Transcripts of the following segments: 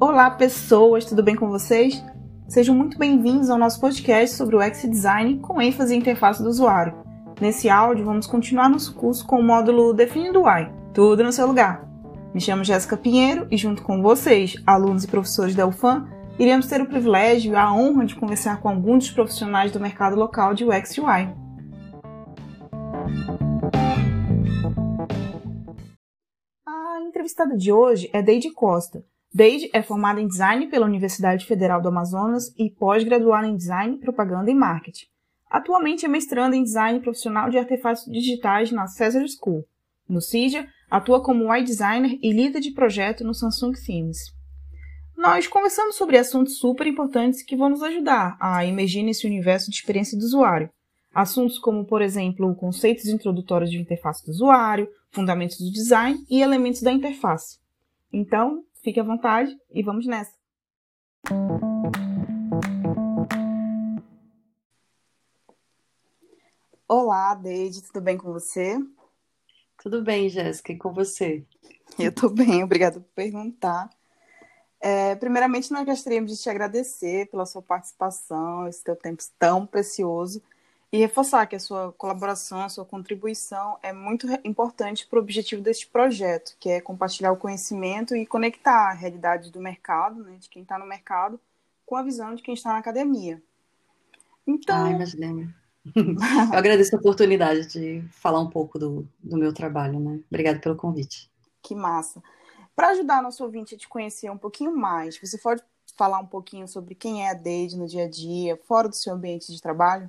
Olá, pessoas, tudo bem com vocês? Sejam muito bem-vindos ao nosso podcast sobre o UX Design com ênfase em interface do usuário. Nesse áudio, vamos continuar nosso curso com o módulo Definindo UI, tudo no seu lugar. Me chamo Jéssica Pinheiro e, junto com vocês, alunos e professores da UFAM, iremos ter o privilégio e a honra de conversar com alguns dos profissionais do mercado local de UX UI. A entrevistada de hoje é Deide Costa. Deide é formada em Design pela Universidade Federal do Amazonas e pós-graduada em Design, Propaganda e Marketing. Atualmente é mestranda em Design Profissional de Artefatos Digitais na Cesar School. No CIJA, atua como UI Designer e líder de projeto no Samsung Themes. Nós conversamos sobre assuntos super importantes que vão nos ajudar a emergir nesse universo de experiência do usuário. Assuntos como, por exemplo, conceitos introdutórios de interface do usuário, fundamentos do design e elementos da interface. Então, fique à vontade e vamos nessa! Olá, Deide, tudo bem com você? Tudo bem, Jéssica, e com você? Eu tô bem, obrigada por perguntar. É, primeiramente, nós gostaríamos de te agradecer pela sua participação, esse teu tempo tão precioso e reforçar que a sua colaboração, a sua contribuição é muito importante para o objetivo deste projeto, que é compartilhar o conhecimento e conectar a realidade do mercado, né, de quem está no mercado, com a visão de quem está na academia. Então. Ah, imaginei. Eu agradeço a oportunidade de falar um pouco do, do meu trabalho, né? Obrigada pelo convite. Que massa. Para ajudar nosso ouvinte a te conhecer um pouquinho mais, você pode falar um pouquinho sobre quem é a Deide no dia a dia, fora do seu ambiente de trabalho?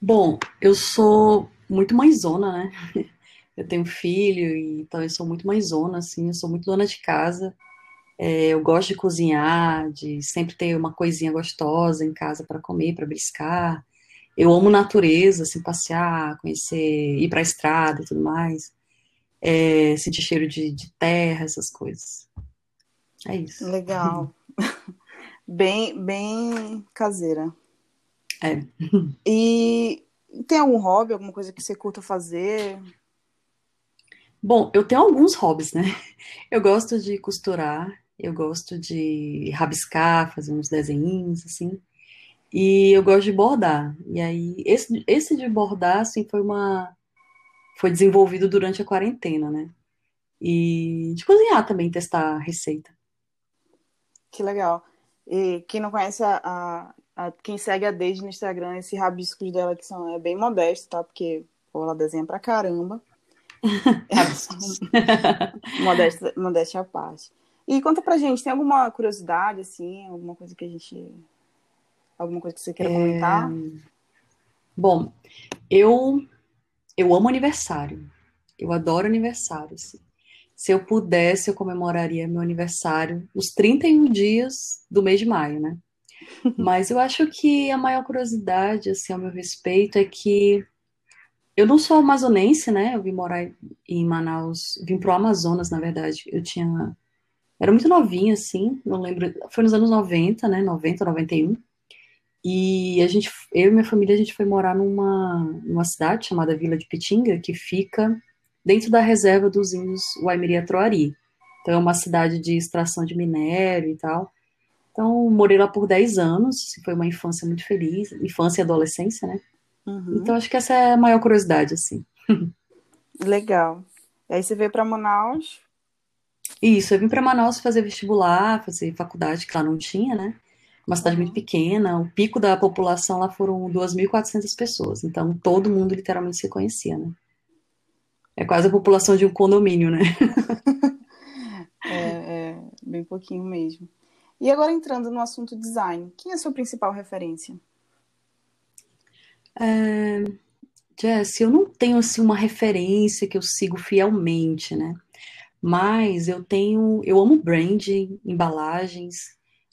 Bom, eu sou muito mãezona, né? Eu tenho filho, e então eu sou muito mãezona, assim, eu sou muito dona de casa. É, eu gosto de cozinhar, de sempre ter uma coisinha gostosa em casa para comer, para briscar. Eu amo natureza, assim, passear, conhecer, ir para a estrada e tudo mais. É, sentir cheiro de, de terra, essas coisas. É isso. Legal. bem, bem caseira. É. E tem algum hobby, alguma coisa que você curta fazer? Bom, eu tenho alguns hobbies, né? Eu gosto de costurar, eu gosto de rabiscar, fazer uns desenhos, assim. E eu gosto de bordar. E aí, esse, esse de bordar, assim, foi uma... Foi desenvolvido durante a quarentena, né? E de cozinhar também, testar receita. Que legal. E quem não conhece a, a, a, quem segue a Deide no Instagram, esse rabiscos dela que são é bem modesto, tá? Porque pô, ela desenha pra caramba. modéstia, modéstia à parte. E conta pra gente, tem alguma curiosidade, assim, alguma coisa que a gente. Alguma coisa que você queira é... comentar? Bom, eu eu amo aniversário. Eu adoro aniversário. Assim. Se eu pudesse, eu comemoraria meu aniversário os 31 dias do mês de maio, né? Mas eu acho que a maior curiosidade, assim, ao meu respeito, é que eu não sou amazonense, né? Eu vim morar em Manaus, vim pro Amazonas, na verdade. Eu tinha. Era muito novinha, assim, não lembro. Foi nos anos 90, né? 90, 91. E a gente, eu e minha família, a gente foi morar numa, numa cidade chamada Vila de Pitinga, que fica dentro da reserva dos índios Waimiri-Troari. Então é uma cidade de extração de minério e tal. Então, morei lá por 10 anos, foi uma infância muito feliz, infância e adolescência, né? Uhum. Então, acho que essa é a maior curiosidade, assim. Legal. E aí você veio para Manaus? Isso, eu vim para Manaus fazer vestibular, fazer faculdade, que lá não tinha, né? Uma cidade uhum. muito pequena, o pico da população lá foram 2.400 pessoas, então todo mundo literalmente se conhecia, né? É quase a população de um condomínio, né? é, é, bem pouquinho mesmo. E agora entrando no assunto design, quem é a sua principal referência? É, Jess, eu não tenho assim uma referência que eu sigo fielmente, né? Mas eu tenho, eu amo branding, embalagens,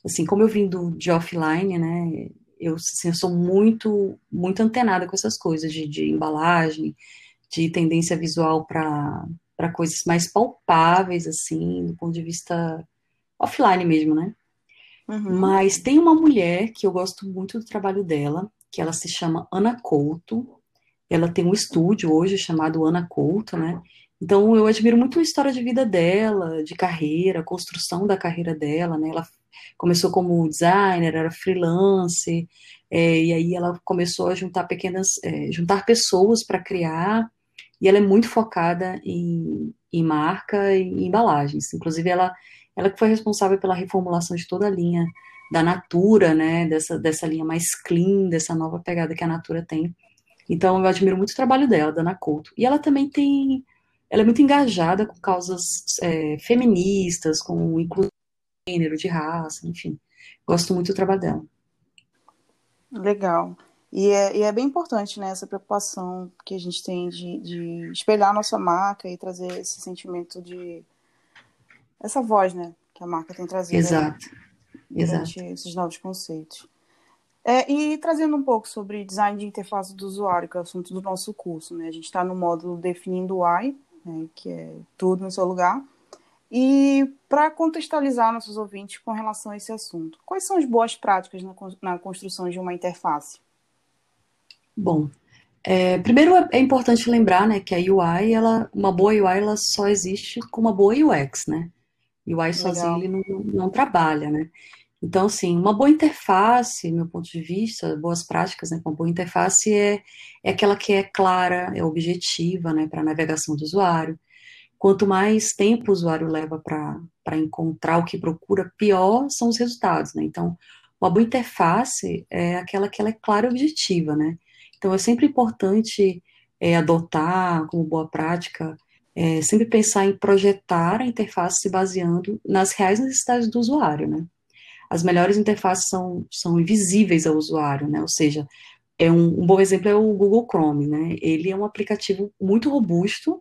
assim, como eu vim do, de offline, né? Eu, assim, eu sou muito, muito antenada com essas coisas de, de embalagem, de tendência visual para para coisas mais palpáveis, assim, do ponto de vista offline mesmo, né? Uhum. Mas tem uma mulher que eu gosto muito do trabalho dela, que ela se chama Ana Couto. Ela tem um estúdio hoje chamado Ana Couto, né? Então, eu admiro muito a história de vida dela, de carreira, a construção da carreira dela, né? Ela começou como designer, era freelance, é, e aí ela começou a juntar pequenas, é, juntar pessoas para criar, e ela é muito focada em, em marca e em embalagens. Inclusive, ela, ela que foi responsável pela reformulação de toda a linha da Natura, né, dessa, dessa linha mais clean, dessa nova pegada que a Natura tem. Então, eu admiro muito o trabalho dela, da Ana Couto. E ela também tem, ela é muito engajada com causas é, feministas, com inclusão de gênero, de raça, enfim. Gosto muito do trabalho dela. Legal. E é, e é bem importante, né, essa preocupação que a gente tem de, de espelhar a nossa marca e trazer esse sentimento de... essa voz, né, que a marca tem trazido. Exato. Né? Exato. esses novos conceitos. É, e trazendo um pouco sobre design de interface do usuário, que é o assunto do nosso curso, né? A gente está no módulo definindo o UI, né, que é tudo no seu lugar. E para contextualizar nossos ouvintes com relação a esse assunto, quais são as boas práticas na, na construção de uma interface? Bom, é, primeiro é, é importante lembrar, né, que a UI, ela, uma boa UI, ela só existe com uma boa UX, né? UI sozinho ele não, não trabalha, né? Então, assim, uma boa interface, meu ponto de vista, boas práticas, né, uma boa interface é, é aquela que é clara, é objetiva, né, para a navegação do usuário. Quanto mais tempo o usuário leva para encontrar o que procura, pior são os resultados, né? Então, uma boa interface é aquela que ela é clara e objetiva, né? Então, é sempre importante é, adotar como boa prática é, sempre pensar em projetar a interface se baseando nas reais necessidades do usuário, né? As melhores interfaces são, são invisíveis ao usuário, né? Ou seja, é um, um bom exemplo é o Google Chrome, né? Ele é um aplicativo muito robusto,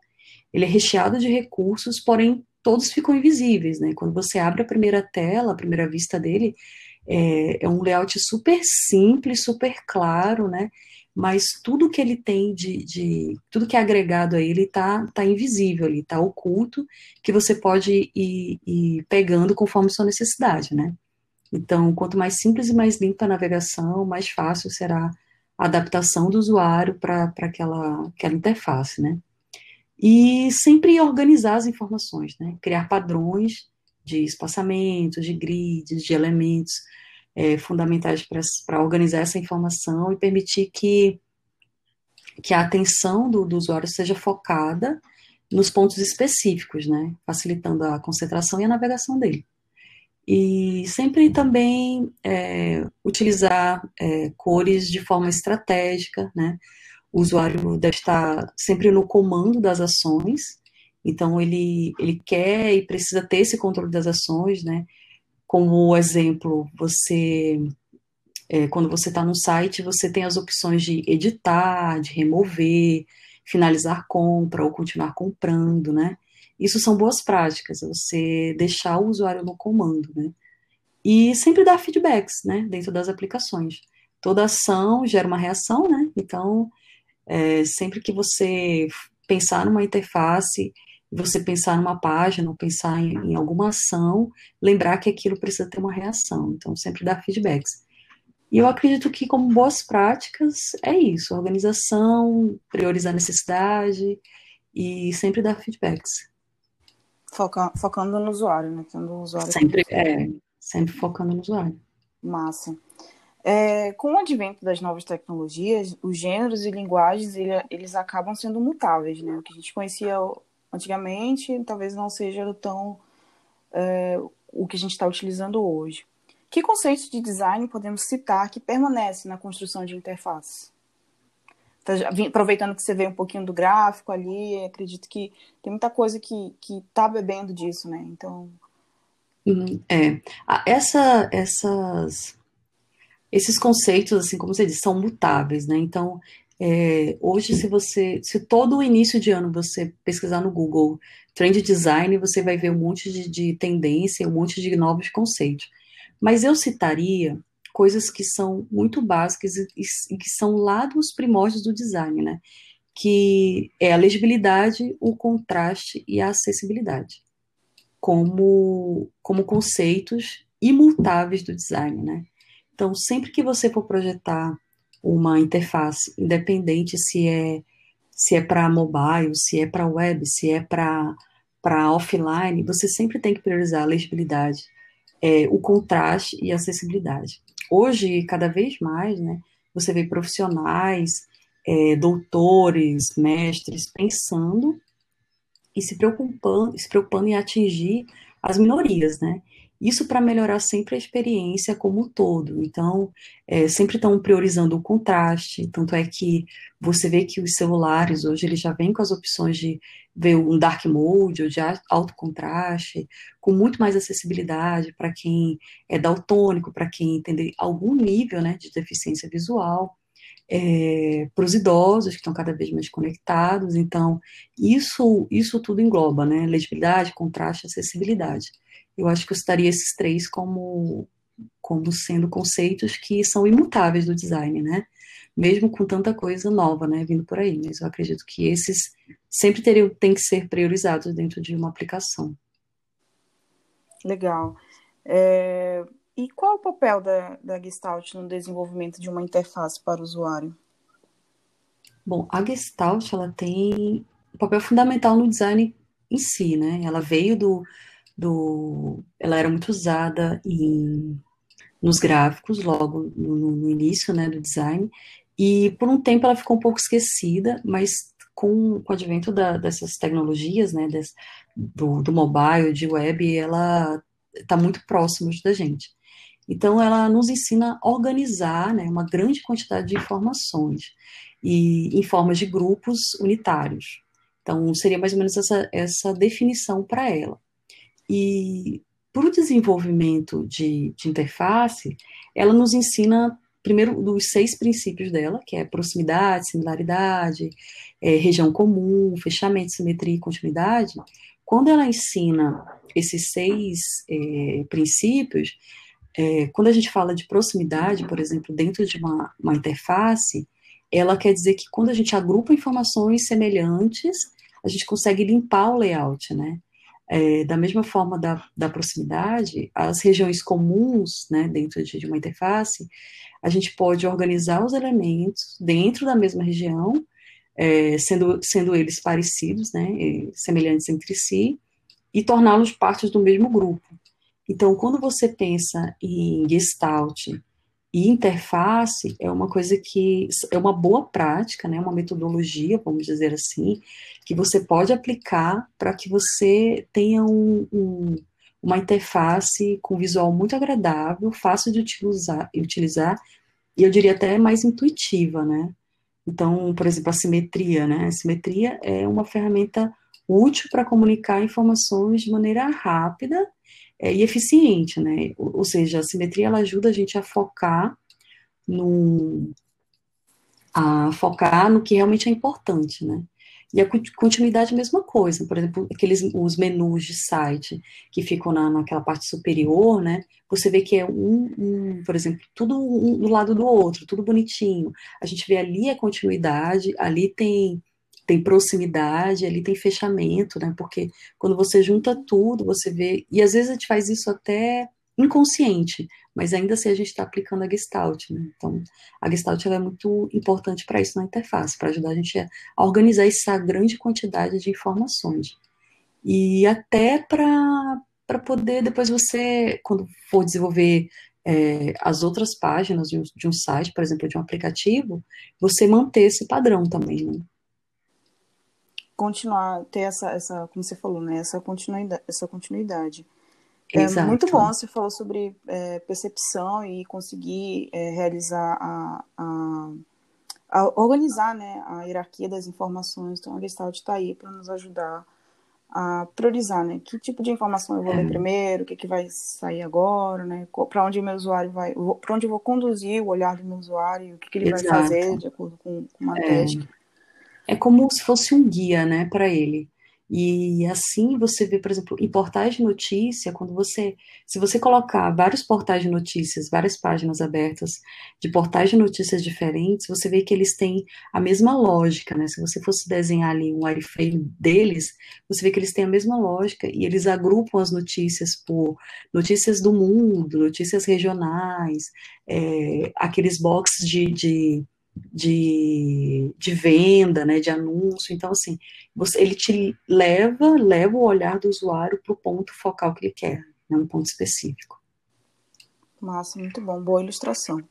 ele é recheado de recursos, porém todos ficam invisíveis, né? Quando você abre a primeira tela, a primeira vista dele, é, é um layout super simples, super claro, né? Mas tudo que ele tem de, de tudo que é agregado a ele está tá invisível ali, está oculto, que você pode ir, ir, pegando conforme sua necessidade, né? Então, quanto mais simples e mais limpa a navegação, mais fácil será a adaptação do usuário para aquela, aquela interface, né? E sempre organizar as informações, né? Criar padrões de espaçamento, de grids, de elementos, é, fundamentais para organizar essa informação e permitir que, que a atenção do, do usuário seja focada nos pontos específicos, né, facilitando a concentração e a navegação dele. E sempre também é, utilizar é, cores de forma estratégica, né? O usuário deve estar sempre no comando das ações, então ele, ele quer e precisa ter esse controle das ações, né? Como exemplo, você é, quando você está no site, você tem as opções de editar, de remover, finalizar compra ou continuar comprando, né? Isso são boas práticas, é você deixar o usuário no comando, né? E sempre dar feedbacks, né, dentro das aplicações. Toda ação gera uma reação, né? Então, é, sempre que você pensar numa interface você pensar numa página, ou pensar em, em, alguma ação, lembrar que aquilo precisa ter uma reação. Então, sempre dar feedbacks. E eu acredito que, como boas práticas, é isso: organização, priorizar a necessidade e sempre dar feedbacks. Foca, focando no usuário, né? Tendo o usuário sempre, é, sempre focando no usuário. Massa. É, com o advento das novas tecnologias, os gêneros e linguagens ele, eles acabam sendo mutáveis, né? O que a gente conhecia antigamente, talvez não seja tão é, o que a gente está utilizando hoje. Que conceitos de design podemos citar que permanecem na construção de interface? Tá, aproveitando que você vê um pouquinho do gráfico ali, acredito que tem muita coisa que está bebendo disso, né? Então. Uhum, é. Essa, essas, esses conceitos, assim, como você disse, são mutáveis, né? Então, é, hoje, se você, se todo o início de ano você pesquisar no Google Trend Design, você vai ver um monte de, de tendência, um monte de novos conceitos. Mas eu citaria coisas que são muito básicas e, e, que são lá dos primórdios do design, né? Que é a legibilidade, o contraste e a acessibilidade, como, como conceitos imutáveis do design, né? Então, sempre que você for projetar uma interface, independente se é se é para mobile, se é para web, se é para offline, você sempre tem que priorizar a legibilidade, é, o contraste e a acessibilidade. Hoje, cada vez mais, né, você vê profissionais, é, doutores, mestres pensando e se preocupando, se preocupando em atingir as minorias, né? Isso para melhorar sempre a experiência como um todo. Então, é, sempre estão priorizando o contraste, tanto é que você vê que os celulares hoje eles já vêm com as opções de ver um dark mode ou de alto contraste, com muito mais acessibilidade para quem é daltônico, para quem tem algum nível né, de deficiência visual. É, para os idosos que estão cada vez mais conectados. Então, isso, isso tudo engloba, né? Legibilidade, contraste, acessibilidade eu acho que eu citaria esses três como, como sendo conceitos que são imutáveis do design, né? Mesmo com tanta coisa nova, né, vindo por aí. Mas eu acredito que esses sempre teriam, têm que ser priorizados dentro de uma aplicação. Legal. É... E qual o papel da, da Gestalt no desenvolvimento de uma interface para o usuário? Bom, a Gestalt ela tem um papel fundamental no design em si, né? Ela veio do, do, ela era muito usada em, nos gráficos logo no, no, início, né, do design, e por um tempo ela ficou um pouco esquecida, mas com, com o advento da, dessas tecnologias, né, des, do, do mobile, de web, ela está muito próxima da gente. Então, ela nos ensina a organizar né, uma grande quantidade de informações e em formas de grupos unitários. Então, seria mais ou menos essa, essa definição para ela. E para o desenvolvimento de, de interface, ela nos ensina primeiro dos seis princípios dela, que é proximidade, similaridade, é, região comum, fechamento, simetria e continuidade. Quando ela ensina esses seis é, princípios, é, quando a gente fala de proximidade, por exemplo, dentro de uma, uma interface, ela quer dizer que quando a gente agrupa informações semelhantes, a gente consegue limpar o layout, né? É, da mesma forma da, da proximidade, as regiões comuns, né, dentro de, uma interface, a gente pode organizar os elementos dentro da mesma região, é, sendo, sendo eles parecidos, né, semelhantes entre si, e torná-los partes do mesmo grupo. Então, quando você pensa em Gestalt e interface é uma coisa que é uma boa prática, né, uma metodologia, vamos dizer assim, que você pode aplicar para que você tenha um, um, uma interface com visual muito agradável, fácil de utilizar, utilizar e eu diria até mais intuitiva, né? Então, por exemplo, a simetria, né? A simetria é uma ferramenta útil para comunicar informações de maneira rápida é, e eficiente, né? Ou, seja, a simetria ela ajuda a gente a focar no a focar no que realmente é importante, né? E a continuidade é a mesma coisa, por exemplo, aqueles os menus de site que ficam na, naquela parte superior, né? Você vê que é um, um por exemplo, tudo um do lado do outro, tudo bonitinho. A gente vê ali a continuidade, ali tem tem proximidade, ali tem fechamento, né? Porque quando você junta tudo, você vê. E às vezes a gente faz isso até inconsciente, mas ainda assim a gente está aplicando a Gestalt, né? Então, a Gestalt é muito importante para isso na interface, para ajudar a gente a organizar essa grande quantidade de informações. E até para poder, depois você, quando for desenvolver é, as outras páginas de um, de um, site, por exemplo, de um aplicativo, você manter esse padrão também, né? Continuar, ter essa, essa, como você falou, né, essa continuidade. Essa continuidade. É Exato. muito bom, você falou sobre é, percepção e conseguir é, realizar a, a, a, organizar né, a hierarquia das informações. Então, a Gestalt está aí para nos ajudar a priorizar, né? Que tipo de informação eu vou ler é. primeiro, o que, que vai sair agora, né? Para onde o meu usuário vai, para onde eu vou conduzir o olhar do meu usuário, o que, que ele Exato. vai fazer de acordo com, com uma é. técnica é como se fosse um guia, né, para ele. E assim você vê, por exemplo, em portais de notícia, quando você, se você colocar vários portais de notícias, várias páginas abertas de portais de notícias diferentes, você vê que eles têm a mesma lógica, né? Se você fosse desenhar ali um wireframe deles, você vê que eles têm a mesma lógica e eles agrupam as notícias por notícias do mundo, notícias regionais, é, aqueles boxes de, de de, de venda, né, de anúncio. Então, assim, você, ele te leva, leva o olhar do usuário para o ponto focal que ele quer, né, um ponto específico. Massa, muito bom, boa ilustração.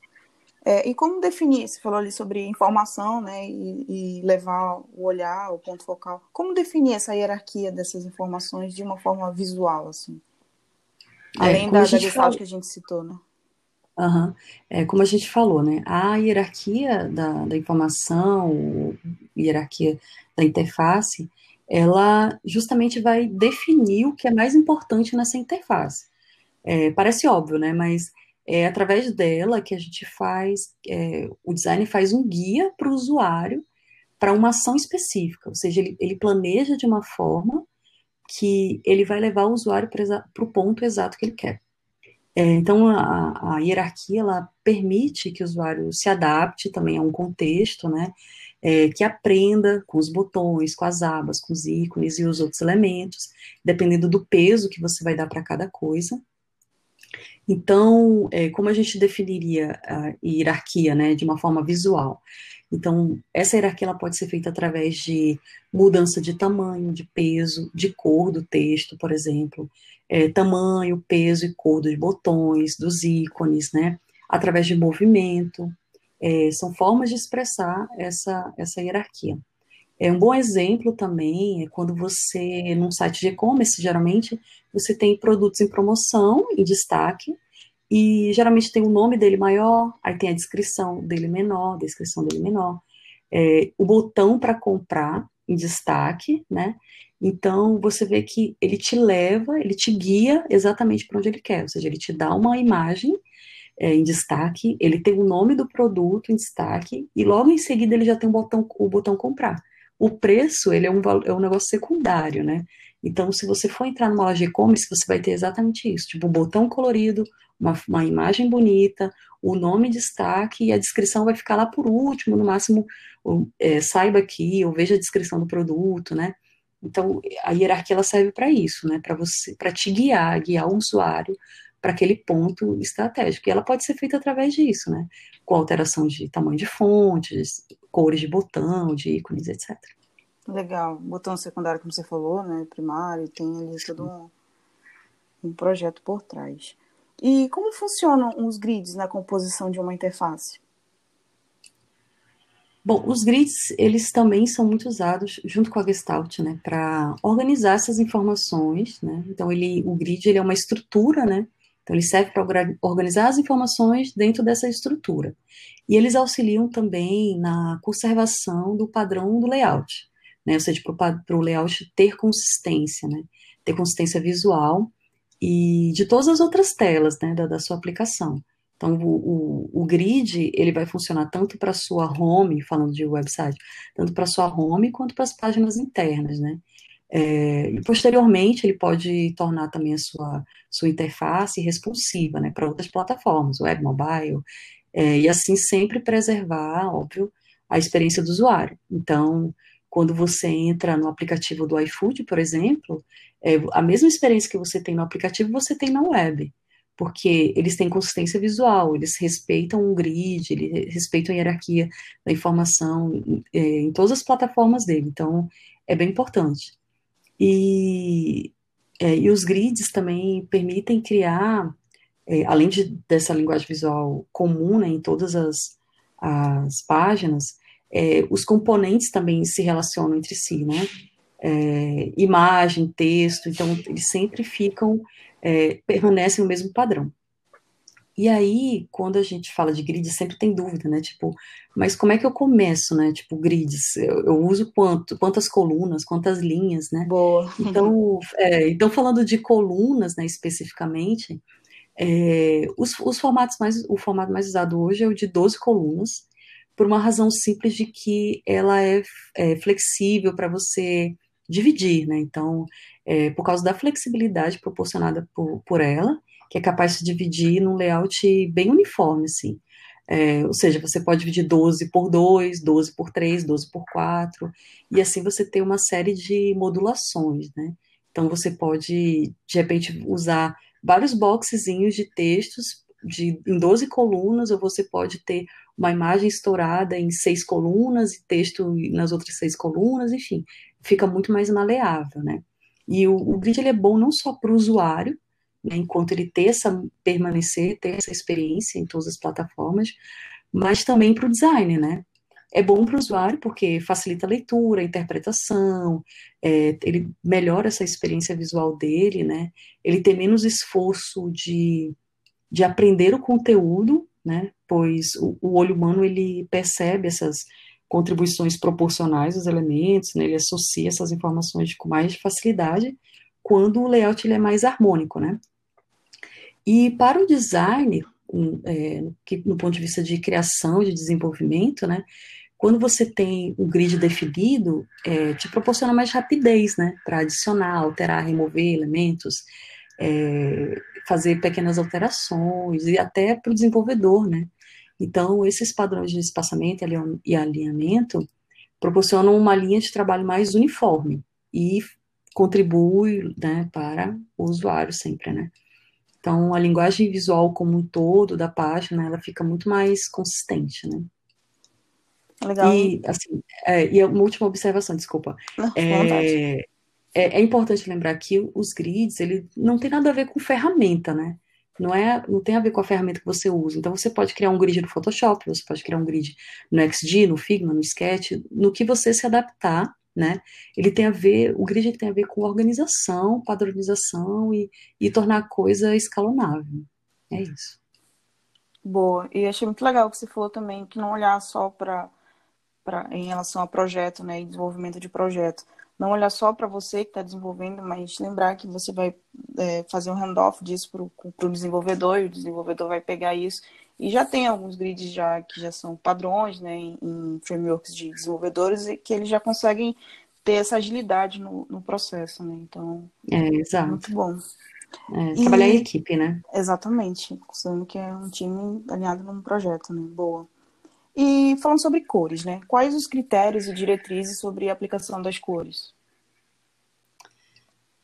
É, e como definir, você falou ali sobre informação, né, e, e, levar o olhar, o ponto focal. Como definir essa hierarquia dessas informações de uma forma visual, assim? É, Além é, da, da falou... que a gente citou, né? Uhum. É, como a gente falou, né, a hierarquia da, da informação, hierarquia da interface, ela justamente vai definir o que é mais importante nessa interface. É, parece óbvio, né, mas é através dela que a gente faz, é, o design faz um guia para o usuário para uma ação específica, ou seja, ele, ele, planeja de uma forma que ele vai levar o usuário para o ponto exato que ele quer. É, então, a, a, hierarquia, ela permite que o usuário se adapte também a um contexto, né, é, que aprenda com os botões, com as abas, com os ícones e os outros elementos, dependendo do peso que você vai dar para cada coisa. Então, é, como a gente definiria a hierarquia, né, de uma forma visual? Então, essa hierarquia ela pode ser feita através de mudança de tamanho, de peso, de cor do texto, por exemplo, é, tamanho, peso e cor dos botões, dos ícones, né, através de movimento. É, são formas de expressar essa, essa hierarquia. É um bom exemplo também é quando você, num site de e-commerce, geralmente, você tem produtos em promoção, em destaque, e geralmente tem o nome dele maior, aí tem a descrição dele menor, descrição dele menor, é, o botão para comprar em destaque, né? Então você vê que ele te leva, ele te guia exatamente para onde ele quer, ou seja, ele te dá uma imagem é, em destaque, ele tem o nome do produto em destaque e logo em seguida ele já tem o botão, o botão comprar. O preço, ele é um, é um negócio secundário, né? Então, se você for entrar numa loja e-commerce, você vai ter exatamente isso, tipo, um botão colorido, uma, uma imagem bonita, o nome de destaque e a descrição vai ficar lá por último, no máximo, é, saiba aqui, ou veja a descrição do produto, né? Então, a hierarquia ela serve para isso, né? Para você, para te guiar, guiar o usuário para aquele ponto estratégico. E ela pode ser feita através disso, né? Com alteração de tamanho de fontes, cores de botão, de ícones, etc. Legal. Botão secundário, como você falou, né? Primário, tem ali todo um, um projeto por trás. E como funcionam os grids na composição de uma interface? Bom, os grids, eles também são muito usados junto com a Gestalt, né, para organizar essas informações, né? Então ele, o grid, ele é uma estrutura, né? Então ele serve para organizar as informações dentro dessa estrutura. E eles auxiliam também na conservação do padrão do layout, né? Ou seja, para o layout ter consistência, né? Ter consistência visual e de todas as outras telas, né? Da, da sua aplicação. Então, o, o, o, grid, ele vai funcionar tanto para sua home, falando de website, tanto para sua home quanto para as páginas internas, né? É, e posteriormente, ele pode tornar também a sua, sua interface responsiva, né, para outras plataformas, web, mobile, é, e assim sempre preservar, óbvio, a experiência do usuário. Então, quando você entra no aplicativo do iFood, por exemplo, é, a mesma experiência que você tem no aplicativo, você tem na web, porque eles têm consistência visual, eles respeitam o grid, eles respeitam a hierarquia da informação é, em todas as plataformas dele, então é bem importante. E, é, e os grids também permitem criar é, além de, dessa linguagem visual comum né, em todas as, as páginas, é, os componentes também se relacionam entre si, né? É, imagem, texto, então eles sempre ficam, é, permanecem no mesmo padrão. E aí, quando a gente fala de grid, sempre tem dúvida, né? Tipo, mas como é que eu começo, né? Tipo, grids, eu, eu uso quanto, quantas colunas, quantas linhas, né? Boa. Então, é, então falando de colunas, né, especificamente, é, os, os, formatos mais, o formato mais usado hoje é o de 12 colunas, por uma razão simples de que ela é, é flexível para você dividir, né? Então, é, por causa da flexibilidade proporcionada por, por ela, que é capaz de dividir num layout bem uniforme, assim. É, ou seja, você pode dividir 12 por 2, 12 por 3, 12 por 4, e assim você tem uma série de modulações, né? Então você pode, de repente, usar vários boxezinhos de textos de, em 12 colunas, ou você pode ter uma imagem estourada em seis colunas e texto nas outras seis colunas, enfim, fica muito mais maleável, né? E o, o grid ele é bom não só para o usuário, né, enquanto ele ter essa permanecer, ter essa experiência em todas as plataformas, mas também para o design, né? É bom para o usuário porque facilita a leitura, a interpretação, é, ele melhora essa experiência visual dele, né? Ele tem menos esforço de, de aprender o conteúdo, né? Pois o, o olho humano ele percebe essas contribuições proporcionais dos elementos, né? Ele associa essas informações com mais facilidade quando o layout ele é mais harmônico, né? E para o design, um, é, que, no ponto de vista de criação, de desenvolvimento, né? Quando você tem um grid definido, é, te proporciona mais rapidez, né? Para adicionar, alterar, remover elementos, é, fazer pequenas alterações e até para o desenvolvedor, né? Então, esses padrões de espaçamento e alinhamento proporcionam uma linha de trabalho mais uniforme e contribui né, para o usuário sempre, né? Então, a linguagem visual como um todo da página, ela fica muito mais consistente, né? Legal. E, assim, é, e uma última observação, desculpa. É, é, é, importante lembrar que os grids, ele não tem nada a ver com ferramenta, né? Não, é, não tem a ver com a ferramenta que você usa. Então, você pode criar um grid no Photoshop, você pode criar um grid no XD, no Figma, no Sketch, no que você se adaptar né? Ele tem a ver, o grid tem a ver com organização, padronização e, e tornar a coisa escalonável. É isso. Boa. E achei muito legal que você falou também que não olhar só para em relação a projeto, né, e desenvolvimento de projeto. Não olhar só para você que está desenvolvendo, mas lembrar que você vai é, fazer um handoff disso para o desenvolvedor e o desenvolvedor vai pegar isso e já tem alguns grids já que já são padrões, né, em, em frameworks de desenvolvedores e que eles já conseguem ter essa agilidade no, no processo, né? Então, é, exato. muito bom. É, trabalhar e, em equipe, né? Exatamente, considerando que é um time alinhado num projeto, né? Boa. E falando sobre cores, né? Quais os critérios e diretrizes sobre a aplicação das cores?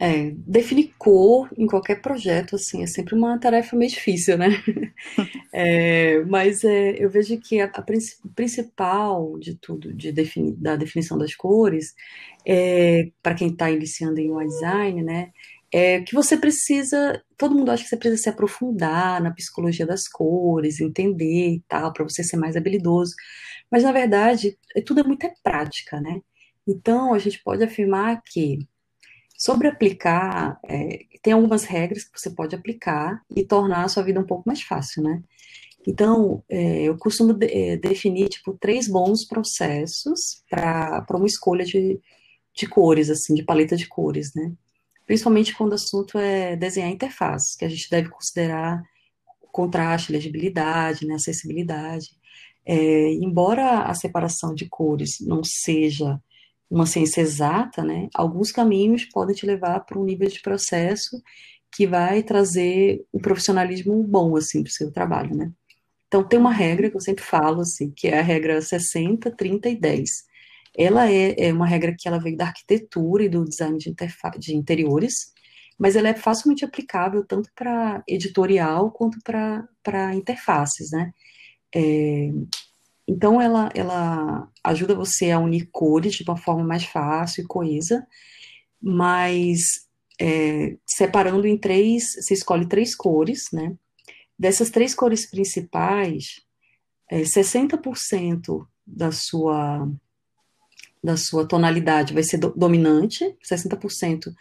É, definir cor em qualquer projeto, assim, é sempre uma tarefa meio difícil, né? É, mas é, eu vejo que a, a principal de tudo, de defini da definição das cores, é, para quem está iniciando em UI design, né? É que você precisa, todo mundo acha que você precisa se aprofundar na psicologia das cores, entender e tal, para você ser mais habilidoso. Mas na verdade, é, tudo é muito é prática, né? Então a gente pode afirmar que Sobre aplicar, é, tem algumas regras que você pode aplicar e tornar a sua vida um pouco mais fácil, né? Então, é, eu costumo de, é, definir, tipo, três bons processos para uma escolha de, de cores, assim, de paleta de cores, né? Principalmente quando o assunto é desenhar interfaces, que a gente deve considerar contraste, legibilidade, né, acessibilidade. É, embora a separação de cores não seja uma ciência exata, né, alguns caminhos podem te levar para um nível de processo que vai trazer um profissionalismo bom, assim, para o seu trabalho, né. Então, tem uma regra que eu sempre falo, assim, que é a regra 60, 30 e 10. Ela é, é uma regra que ela veio da arquitetura e do design de, de interiores, mas ela é facilmente aplicável tanto para editorial quanto para interfaces, né. É, então, ela, ela ajuda você a unir cores de uma forma mais fácil e coesa, mas é, separando em três, você escolhe três cores, né? Dessas três cores principais, é, 60% da sua, da sua tonalidade vai ser do, dominante, 60%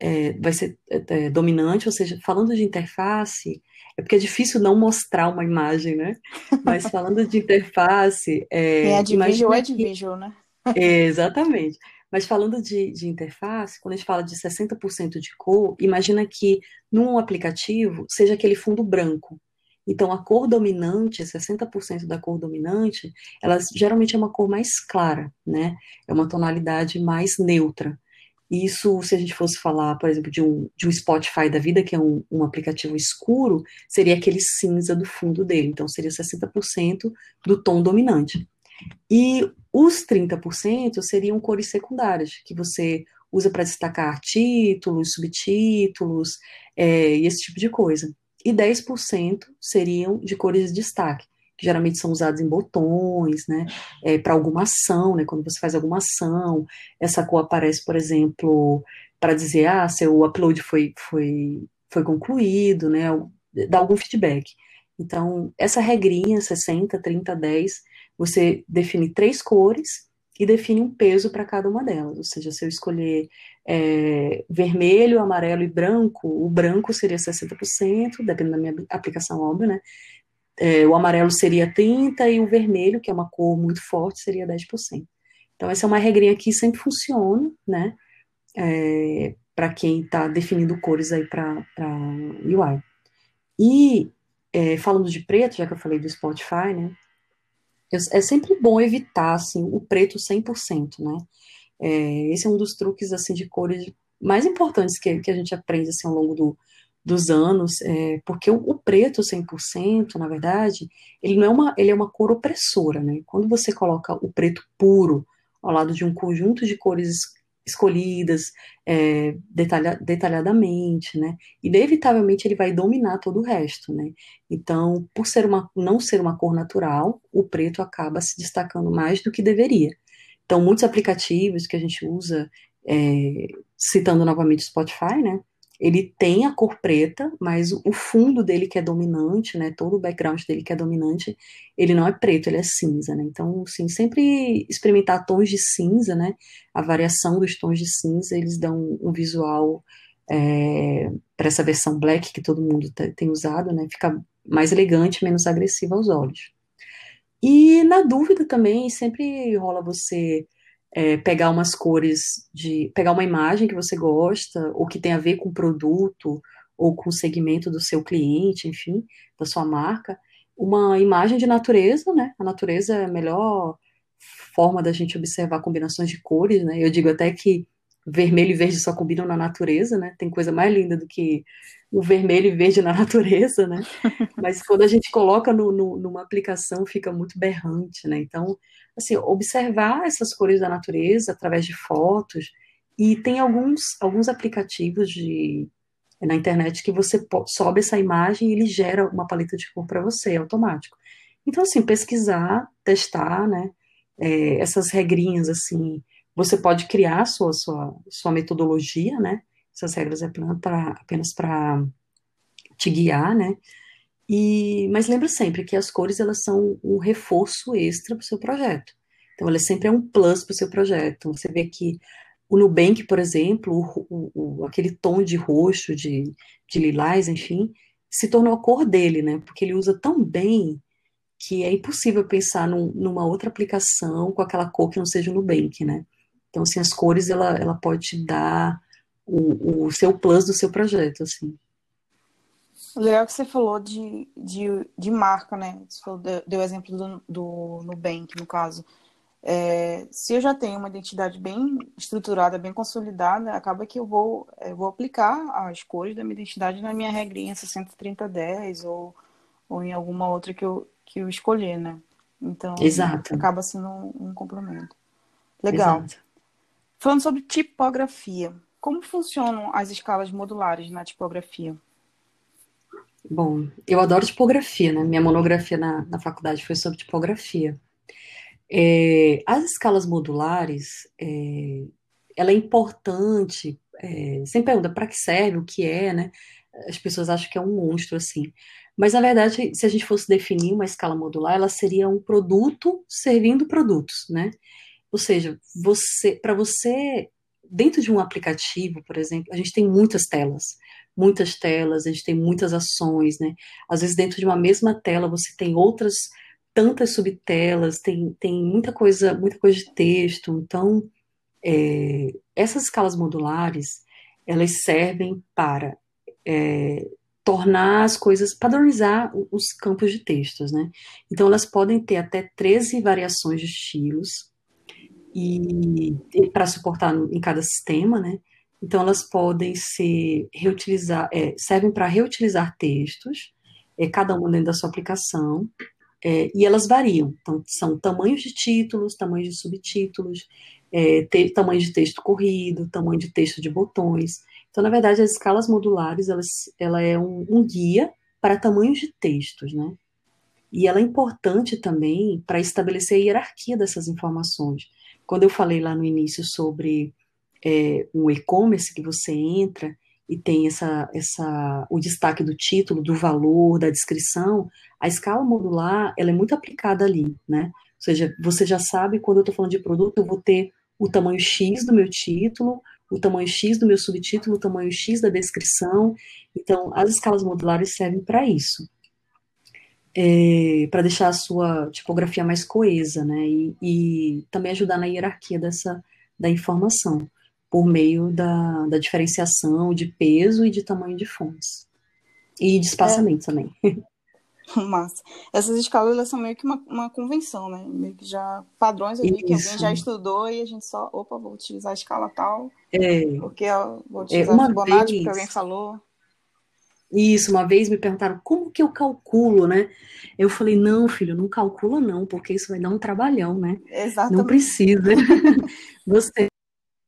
é, vai ser é, é, dominante, ou seja, falando de interface, é porque é difícil não mostrar uma imagem, né? Mas falando de interface. É, é de visual, é de visual, né? É, exatamente. Mas falando de, de, interface, quando a gente fala de 60% de cor, imagina que num aplicativo seja aquele fundo branco. Então, a cor dominante, 60% da cor dominante, ela geralmente é uma cor mais clara, né? É uma tonalidade mais neutra. Isso, se a gente fosse falar, por exemplo, de um, de um Spotify da vida, que é um, um aplicativo escuro, seria aquele cinza do fundo dele. Então, seria 60% do tom dominante. E os 30% seriam cores secundárias, que você usa para destacar títulos, subtítulos é, e esse tipo de coisa. E 10% seriam de cores de destaque, que geralmente são usados em botões, né, é, para alguma ação, né, quando você faz alguma ação, essa cor aparece, por exemplo, para dizer, ah, seu upload foi, foi, foi concluído, né, dar algum feedback. Então, essa regrinha 60, 30, 10, você define três cores e define um peso para cada uma delas. Ou seja, se eu escolher é, vermelho, amarelo e branco, o branco seria 60%, dependendo da minha aplicação, óbvio, né? É, o amarelo seria 30% e o vermelho, que é uma cor muito forte, seria 10%. Então, essa é uma regrinha que sempre funciona, né? É, para quem está definindo cores aí para UI. E é, falando de preto, já que eu falei do Spotify, né? É sempre bom evitar assim, o preto 100%, né? É, esse é um dos truques assim de cores mais importantes que, que a gente aprende assim, ao longo do, dos anos, é, porque o, o, preto 100%, na verdade, ele não é uma, ele é uma cor opressora, né? Quando você coloca o preto puro ao lado de um conjunto de cores escolhidas é, detalha, detalhadamente, né? Inevitavelmente ele vai dominar todo o resto, né? Então, por ser uma, não ser uma cor natural, o preto acaba se destacando mais do que deveria. Então, muitos aplicativos que a gente usa, é, citando novamente o Spotify, né? Ele tem a cor preta, mas o fundo dele que é dominante, né, todo o background dele que é dominante, ele não é preto, ele é cinza, né, então, sim, sempre experimentar tons de cinza, né, a variação dos tons de cinza, eles dão um visual é, para essa versão black que todo mundo tem usado, né, fica mais elegante, menos agressivo aos olhos. E na dúvida também, sempre rola você é, pegar umas cores de. pegar uma imagem que você gosta, ou que tem a ver com o produto, ou com o segmento do seu cliente, enfim, da sua marca, uma imagem de natureza, né? A natureza é a melhor forma da gente observar combinações de cores, né? Eu digo até que vermelho e verde só combinam na natureza, né? Tem coisa mais linda do que o vermelho e verde na natureza, né? Mas quando a gente coloca no, no, numa aplicação fica muito berrante, né? Então, assim, observar essas cores da natureza através de fotos e tem alguns, alguns aplicativos de na internet que você sobe essa imagem e ele gera uma paleta de cor para você, automático. Então, assim, pesquisar, testar, né? É, essas regrinhas, assim, você pode criar sua, sua, sua metodologia, né? Essas regras é pra, apenas para te guiar, né? E, mas lembra sempre que as cores elas são um reforço extra para o seu projeto. Então, ela sempre é um plus para o seu projeto. Você vê que o Nubank, por exemplo, o, o, aquele tom de roxo, de, de lilás, enfim, se tornou a cor dele, né? Porque ele usa tão bem que é impossível pensar num, numa outra aplicação com aquela cor que não seja o Nubank, né? Então, assim, as cores, ela, ela pode te dar o, o seu plus do seu projeto, assim. Legal que você falou de, de, de marca, né? Você falou, deu o exemplo do, do Nubank, no caso. É, se eu já tenho uma identidade bem estruturada, bem consolidada, acaba que eu vou, eu vou aplicar as cores da minha identidade na minha regrinha 60-30-10 ou, ou em alguma outra que eu, que eu escolher, né? Então, Exato. acaba sendo um, um complemento. Legal. Exato. Falando sobre tipografia, como funcionam as escalas modulares na tipografia? Bom, eu adoro tipografia, né? Minha monografia na, na faculdade foi sobre tipografia. É, as escalas modulares, é, ela é importante. É, sempre pergunta para que serve, o que é, né? As pessoas acham que é um monstro assim. Mas na verdade, se a gente fosse definir uma escala modular, ela seria um produto servindo produtos, né? Ou seja, você, para você dentro de um aplicativo, por exemplo, a gente tem muitas telas, muitas telas, a gente tem muitas ações, né? Às vezes dentro de uma mesma tela você tem outras tantas subtelas, tem, tem muita coisa, muita coisa de texto. Então, é, essas escalas modulares, elas servem para é, tornar as coisas, padronizar os campos de textos, né? Então, elas podem ter até 13 variações de estilos, e, e para suportar em cada sistema, né? Então elas podem ser reutilizar, é, servem para reutilizar textos, é, cada uma dentro da sua aplicação, é, e elas variam. Então são tamanhos de títulos, tamanhos de subtítulos, é, te, tamanho de texto corrido, tamanho de texto de botões. Então na verdade as escalas modulares elas, ela é um, um guia para tamanhos de textos, né? E ela é importante também para estabelecer a hierarquia dessas informações. Quando eu falei lá no início sobre é, um e-commerce que você entra e tem essa, essa, o destaque do título, do valor, da descrição, a escala modular ela é muito aplicada ali, né? Ou seja, você já sabe quando eu estou falando de produto, eu vou ter o tamanho X do meu título, o tamanho X do meu subtítulo, o tamanho X da descrição. Então, as escalas modulares servem para isso. É, para deixar a sua tipografia mais coesa, né? E, e, também ajudar na hierarquia dessa da informação por meio da, da diferenciação de peso e de tamanho de fontes. E de espaçamento é. também. Massa. Essas escalas elas são meio que uma, uma convenção, né? Meio que já padrões ali Isso. que alguém já estudou e a gente só, opa, vou utilizar a escala tal. É. Porque eu vou é, utilizar é, Fibonacci vez... porque alguém falou. Isso, uma vez me perguntaram como que eu calculo, né? Eu falei, não, filho, não calcula não, porque isso vai dar um trabalhão, né? Exatamente. Não precisa. Você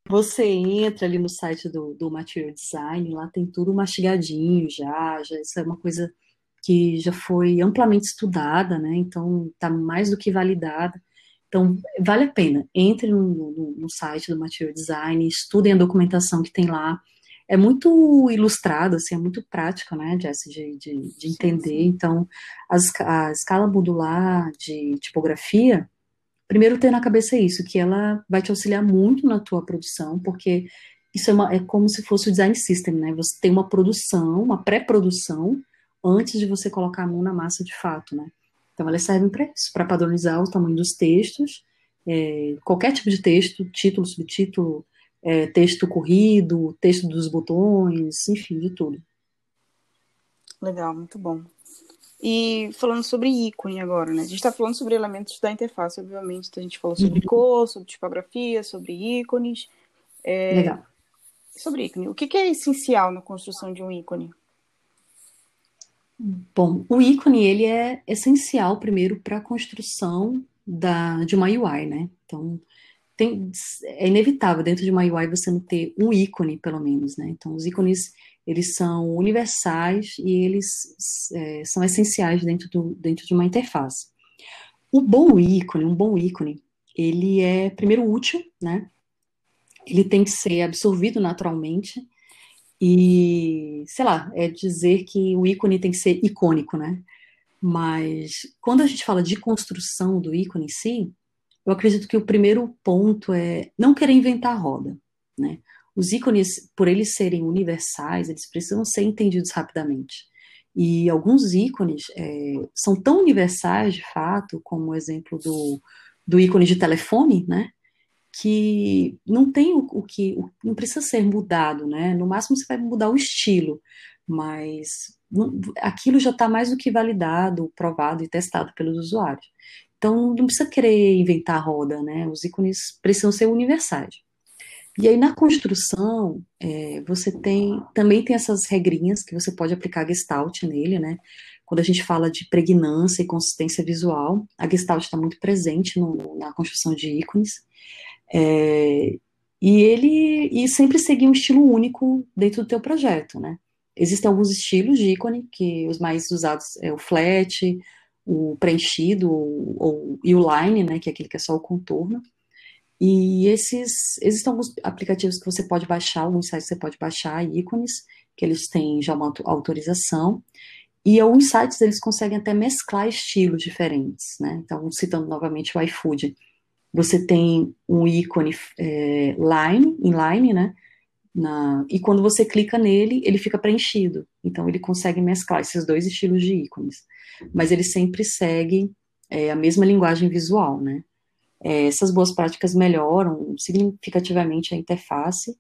você entra ali no site do, do Material Design, lá tem tudo mastigadinho já, já, isso é uma coisa que já foi amplamente estudada, né? Então está mais do que validada. Então vale a pena. Entre no, no, no, site do Material Design, estudem a documentação que tem lá. É muito ilustrado, assim, é muito prático, né, Jess, de, de, de entender. Então, as, a escala modular de tipografia, primeiro ter na cabeça isso, que ela vai te auxiliar muito na tua produção, porque isso é, uma, é como se fosse o design system, né? Você tem uma produção, uma pré-produção, antes de você colocar a mão na massa de fato, né? Então elas servem para isso, para padronizar o tamanho dos textos, é, qualquer tipo de texto, título, subtítulo, é, texto corrido, texto dos botões, enfim, de tudo. Legal, muito bom. E falando sobre ícone agora, né? A gente está falando sobre elementos da interface, obviamente. Então a gente falou sobre uhum. cor, sobre tipografia, sobre ícones. É... Legal. Sobre ícone. O que, que é essencial na construção de um ícone? Bom, o ícone ele é essencial primeiro para a construção da, de uma UI, né? Então, tem, é inevitável dentro de uma UI você não ter um ícone, pelo menos, né? Então, os ícones eles são universais e eles é, são essenciais dentro, do, dentro de uma interface. O bom ícone, um bom ícone, ele é primeiro útil, né? Ele tem que ser absorvido naturalmente e, sei lá, é dizer que o ícone tem que ser icônico, né? Mas quando a gente fala de construção do ícone em si, eu acredito que o primeiro ponto é não querer inventar a roda, né? Os ícones, por eles serem universais, eles precisam ser entendidos rapidamente. E alguns ícones é, são tão universais, de fato, como o exemplo do, do ícone de telefone, né? Que não tem o, o que, o, não precisa ser mudado, né? No máximo você vai mudar o estilo, mas não, aquilo já está mais do que validado, provado e testado pelos usuários. Então não precisa querer inventar a roda, né? Os ícones precisam ser universais. E aí na construção, é, você tem também tem essas regrinhas que você pode aplicar Gestalt nele, né? Quando a gente fala de pregnância e consistência visual, a Gestalt está muito presente no, na construção de ícones. É, e ele e sempre seguir um estilo único dentro do teu projeto, né? Existem alguns estilos de ícone, que os mais usados é o flat, o preenchido ou, e o line, né, que é aquele que é só o contorno. E esses, existem alguns aplicativos que você pode baixar, alguns sites que você pode baixar, ícones, que eles têm já uma autorização. E alguns sites eles conseguem até mesclar estilos diferentes, né? Então, citando novamente o iFood, você tem um ícone é, line, inline, né? Na, e quando você clica nele, ele fica preenchido. Então, ele consegue mesclar esses dois estilos de ícones. Mas ele sempre segue é, a mesma linguagem visual, né? É, essas boas práticas melhoram significativamente a interface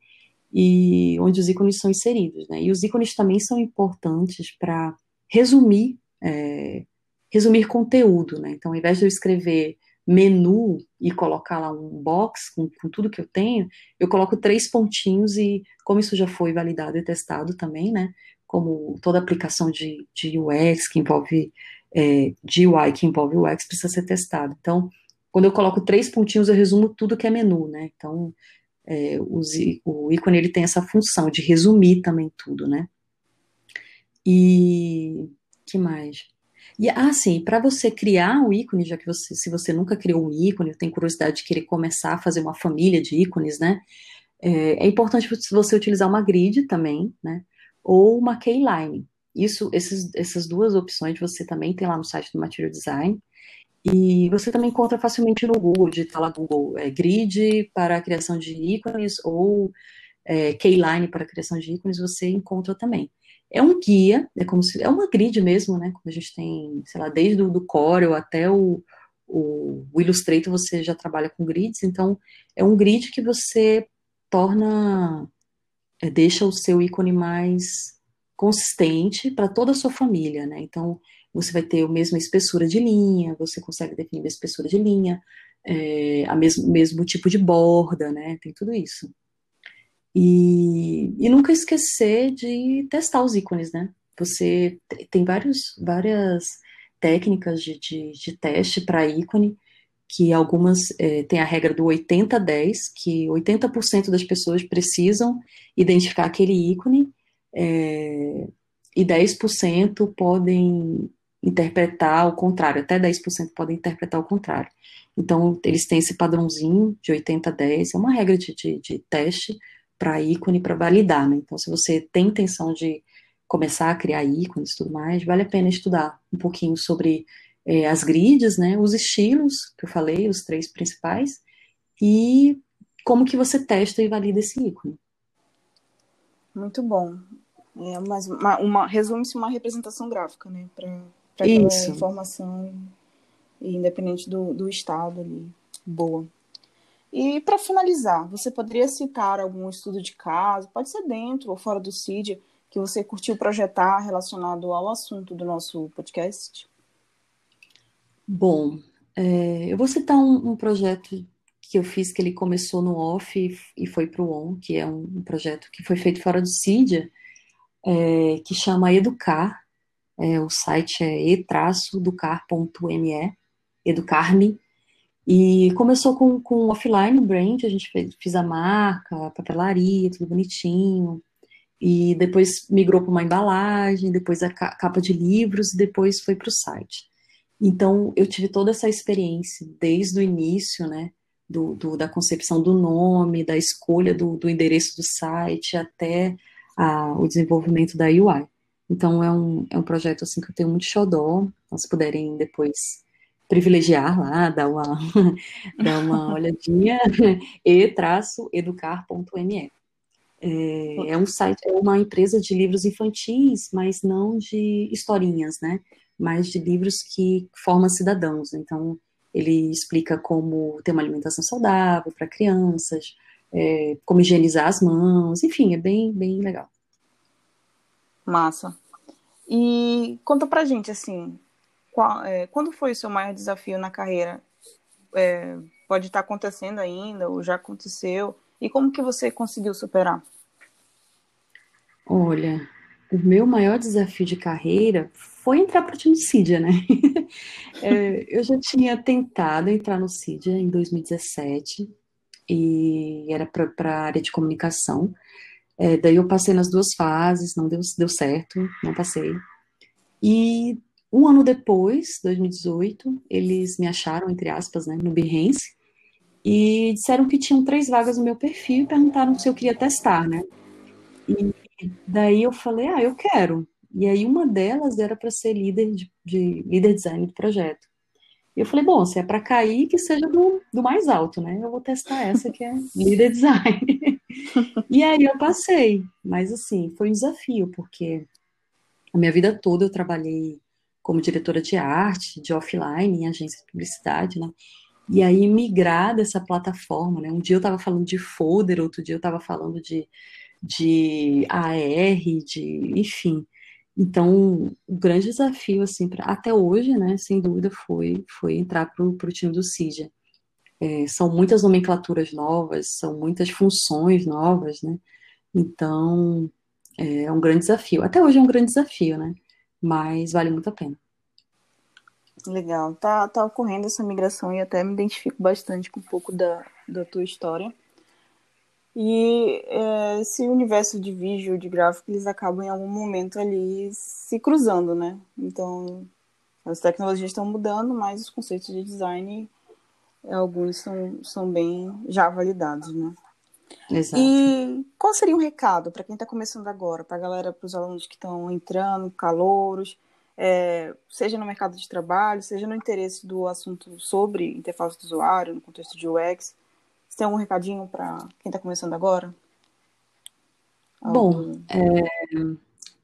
e onde os ícones são inseridos, né? E os ícones também são importantes para resumir, é, resumir conteúdo, né? Então, ao invés de eu escrever menu e colocar lá um box com, com, tudo que eu tenho, eu coloco três pontinhos e, como isso já foi validado e testado também, né? Como toda aplicação de, de UX que envolve, é, de UI que envolve UX precisa ser testado. Então, quando eu coloco três pontinhos, eu resumo tudo que é menu, né? Então, é, o ícone ele tem essa função de resumir também tudo, né? E que mais? E ah, sim, para você criar um ícone, já que você, se você nunca criou um ícone, tem curiosidade de querer começar a fazer uma família de ícones, né? É, é importante você utilizar uma grid também, né? Ou uma keyline. Isso, esses, essas duas opções você também tem lá no site do Material Design. E você também encontra facilmente no Google, digita lá Google é, grid para a criação de ícones ou é, keyline para a criação de ícones, você encontra também. É um guia, é como se é uma grid mesmo, né? Como a gente tem, sei lá, desde o do Corel até o, o, o Illustrator você já trabalha com grids, então é um grid que você torna, é, deixa o seu ícone mais consistente para toda a sua família, né? Então você vai ter a mesma espessura de linha, você consegue definir a espessura de linha, é, a mesmo, mesmo tipo de borda, né? Tem tudo isso. E, e nunca esquecer de testar os ícones, né? Você tem vários, várias técnicas de, de, de teste para ícone, que algumas é, têm a regra do 80-10, que 80% das pessoas precisam identificar aquele ícone é, e 10% podem interpretar o contrário, até 10% podem interpretar o contrário. Então, eles têm esse padrãozinho de 80-10, é uma regra de, de, de teste para ícone para validar, né? Então, se você tem intenção de começar a criar ícones e tudo mais, vale a pena estudar um pouquinho sobre é, as grids, né? Os estilos que eu falei, os três principais, e como que você testa e valida esse ícone. Muito bom. É, mas uma, uma resume-se uma representação gráfica, né? Para informação independente do, do estado ali. Boa. E para finalizar, você poderia citar algum estudo de caso, pode ser dentro ou fora do CID, que você curtiu projetar relacionado ao assunto do nosso podcast? Bom, é, eu vou citar um, um, projeto que eu fiz que ele começou no off e, e foi para o on, que é um, um, projeto que foi feito fora do CID, é, que chama Educar. É, o site é e-educar.me, educar-me, e começou com, com offline brand, a gente fez, a marca, a papelaria, tudo bonitinho. E depois migrou para uma embalagem, depois a capa de livros, depois foi para o site. Então, eu tive toda essa experiência desde o início, né? Do, do, da concepção do nome, da escolha do, do endereço do site, até a, o desenvolvimento da UI. Então, é um, é um projeto assim que eu tenho muito xodó. Então, se puderem depois privilegiar lá, dar uma, dar uma olhadinha, e-educar.me. É, é um site, é uma empresa de livros infantis, mas não de historinhas, né? Mas de livros que formam cidadãos. Então, ele explica como ter uma alimentação saudável para crianças, é, como higienizar as mãos, enfim, é bem, bem legal. Massa. E conta pra gente, assim, qual, é, quando foi o seu maior desafio na carreira? É, pode estar acontecendo ainda, ou já aconteceu, e como que você conseguiu superar? Olha, o meu maior desafio de carreira foi entrar para o time CIDIA, né? é, eu já tinha tentado entrar no CIDIA em 2017, e era para a área de comunicação. É, daí eu passei nas duas fases, não deu, deu certo, não passei. E um ano depois, 2018, eles me acharam, entre aspas, né, no Behance, e disseram que tinham três vagas no meu perfil e perguntaram se eu queria testar, né? E daí eu falei, ah, eu quero. E aí uma delas era para ser líder de, de, líder design do projeto. E eu falei, bom, se é para cair, que seja do, do mais alto, né? Eu vou testar essa que é líder design. e aí eu passei, mas assim, foi um desafio, porque a minha vida toda eu trabalhei como diretora de arte, de offline, em agência de publicidade, né? E aí migrar dessa plataforma, né? Um dia eu estava falando de folder, outro dia eu estava falando de, de AR, de, enfim. Então, o grande desafio, assim, pra, até hoje, né, sem dúvida, foi, foi entrar para o time do CIDIA. É, são muitas nomenclaturas novas, são muitas funções novas, né? Então, é um grande desafio. Até hoje é um grande desafio, né? Mas vale muito a pena. Legal, tá, tá ocorrendo essa migração e até me identifico bastante com um pouco da, da tua história. E é, esse universo de vídeo, de gráfico, eles acabam em algum momento ali se cruzando, né? Então, as tecnologias estão mudando, mas os conceitos de design, alguns são, são bem já validados, né? Exato. E qual seria um recado para quem está começando agora, para a galera, para os alunos que estão entrando, calouros, é, seja no mercado de trabalho, seja no interesse do assunto sobre interface do usuário, no contexto de UX? Você tem algum recadinho para quem está começando agora? Bom, é,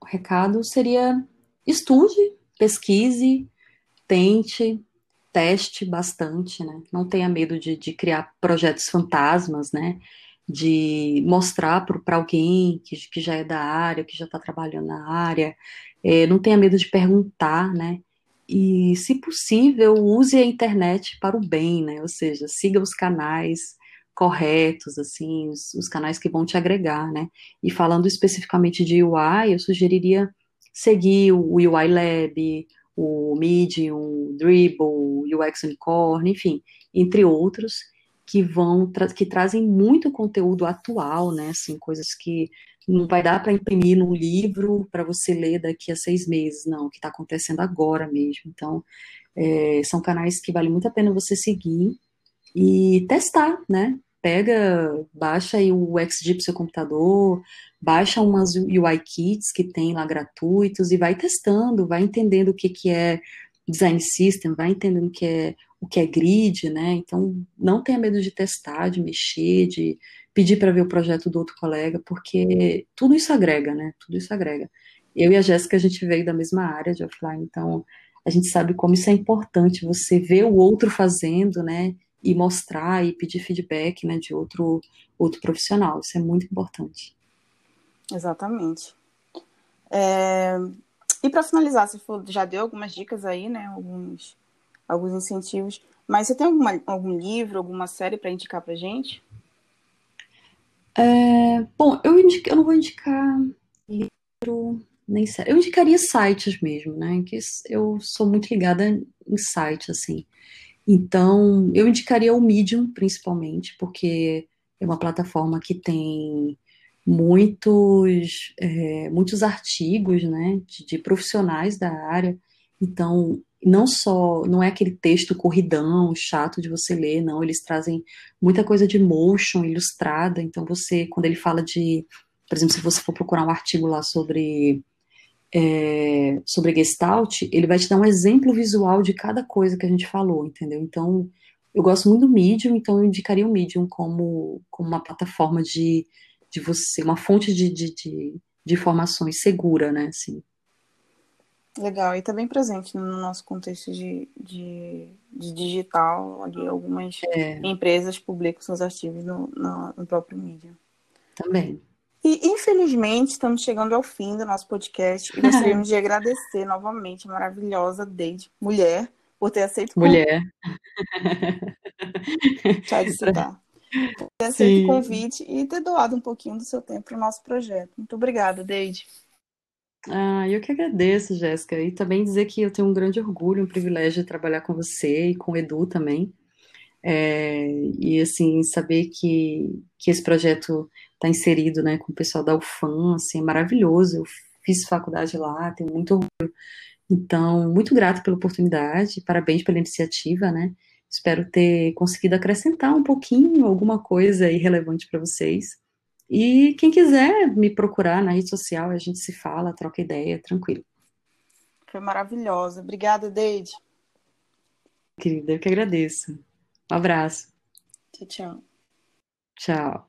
o recado seria estude, pesquise, tente, teste bastante, né? Não tenha medo de, de criar projetos fantasmas, né? De mostrar para alguém que, que já é da área, que já está trabalhando na área. É, não tenha medo de perguntar, né? E, se possível, use a internet para o bem, né? Ou seja, siga os canais, corretos, assim, os, os, canais que vão te agregar, né? E falando especificamente de UI, eu sugeriria seguir o UI Lab, o Medium, o Dribble, o UX Unicorn, enfim, entre outros, que vão que trazem muito conteúdo atual, né? Assim, coisas que não vai dar para imprimir num livro para você ler daqui a seis meses, não, que está acontecendo agora mesmo. Então, é, são canais que vale muito a pena você seguir e testar, né? pega, baixa aí o XG pro seu computador, baixa umas UI kits que tem lá gratuitos e vai testando, vai entendendo o que, que é design system, vai entendendo o que é o que é grid, né? Então não tenha medo de testar, de mexer, de pedir para ver o projeto do outro colega, porque tudo isso agrega, né? Tudo isso agrega. Eu e a Jéssica a gente veio da mesma área de offline, então a gente sabe como isso é importante, você ver o outro fazendo, né? e mostrar e pedir feedback né, de outro, outro profissional. Isso é muito importante. Exatamente. É... E para finalizar, você já deu algumas dicas aí, né? Alguns, alguns incentivos. Mas você tem alguma, algum livro, alguma série para indicar para gente? É... Bom, eu, indico, eu não vou indicar livro nem série. Eu indicaria sites mesmo, né? Que eu sou muito ligada em sites, assim. Então, eu indicaria o Medium, principalmente, porque é uma plataforma que tem muitos, é, muitos artigos, né, de, de, profissionais da área. Então, não só, não é aquele texto corridão, chato de você ler, não, eles trazem muita coisa de motion ilustrada. Então, você, quando ele fala de, por exemplo, se você for procurar um artigo lá sobre é, sobre Gestalt, ele vai te dar um exemplo visual de cada coisa que a gente falou, entendeu? Então, eu gosto muito do Medium, então eu indicaria o Medium como, como uma plataforma de, de você, uma fonte de, de, de, de informações segura, né? Assim. Legal, e está bem presente no nosso contexto de, de, de digital, ali algumas é. empresas publicam seus artigos no, no, no próprio Medium. Também. E infelizmente estamos chegando ao fim do nosso podcast e gostaríamos de agradecer novamente a maravilhosa Deide, mulher, por ter aceito o Mulher. Tchau de citar. Ter aceito o convite e ter doado um pouquinho do seu tempo para o nosso projeto. Muito obrigada, Deide. Ah, eu que agradeço, Jéssica. E também dizer que eu tenho um grande orgulho, um privilégio de trabalhar com você e com o Edu também. É, e assim, saber que, que esse projeto está inserido né, com o pessoal da UFAM, assim, é maravilhoso. Eu fiz faculdade lá, tenho muito orgulho. Então, muito grato pela oportunidade, parabéns pela iniciativa, né? Espero ter conseguido acrescentar um pouquinho, alguma coisa aí relevante para vocês. E quem quiser me procurar na rede social, a gente se fala, troca ideia, tranquilo. Foi maravilhosa. Obrigada, Deide. Querida, eu que agradeço. Um abraço. Tchau, tchau. Tchau.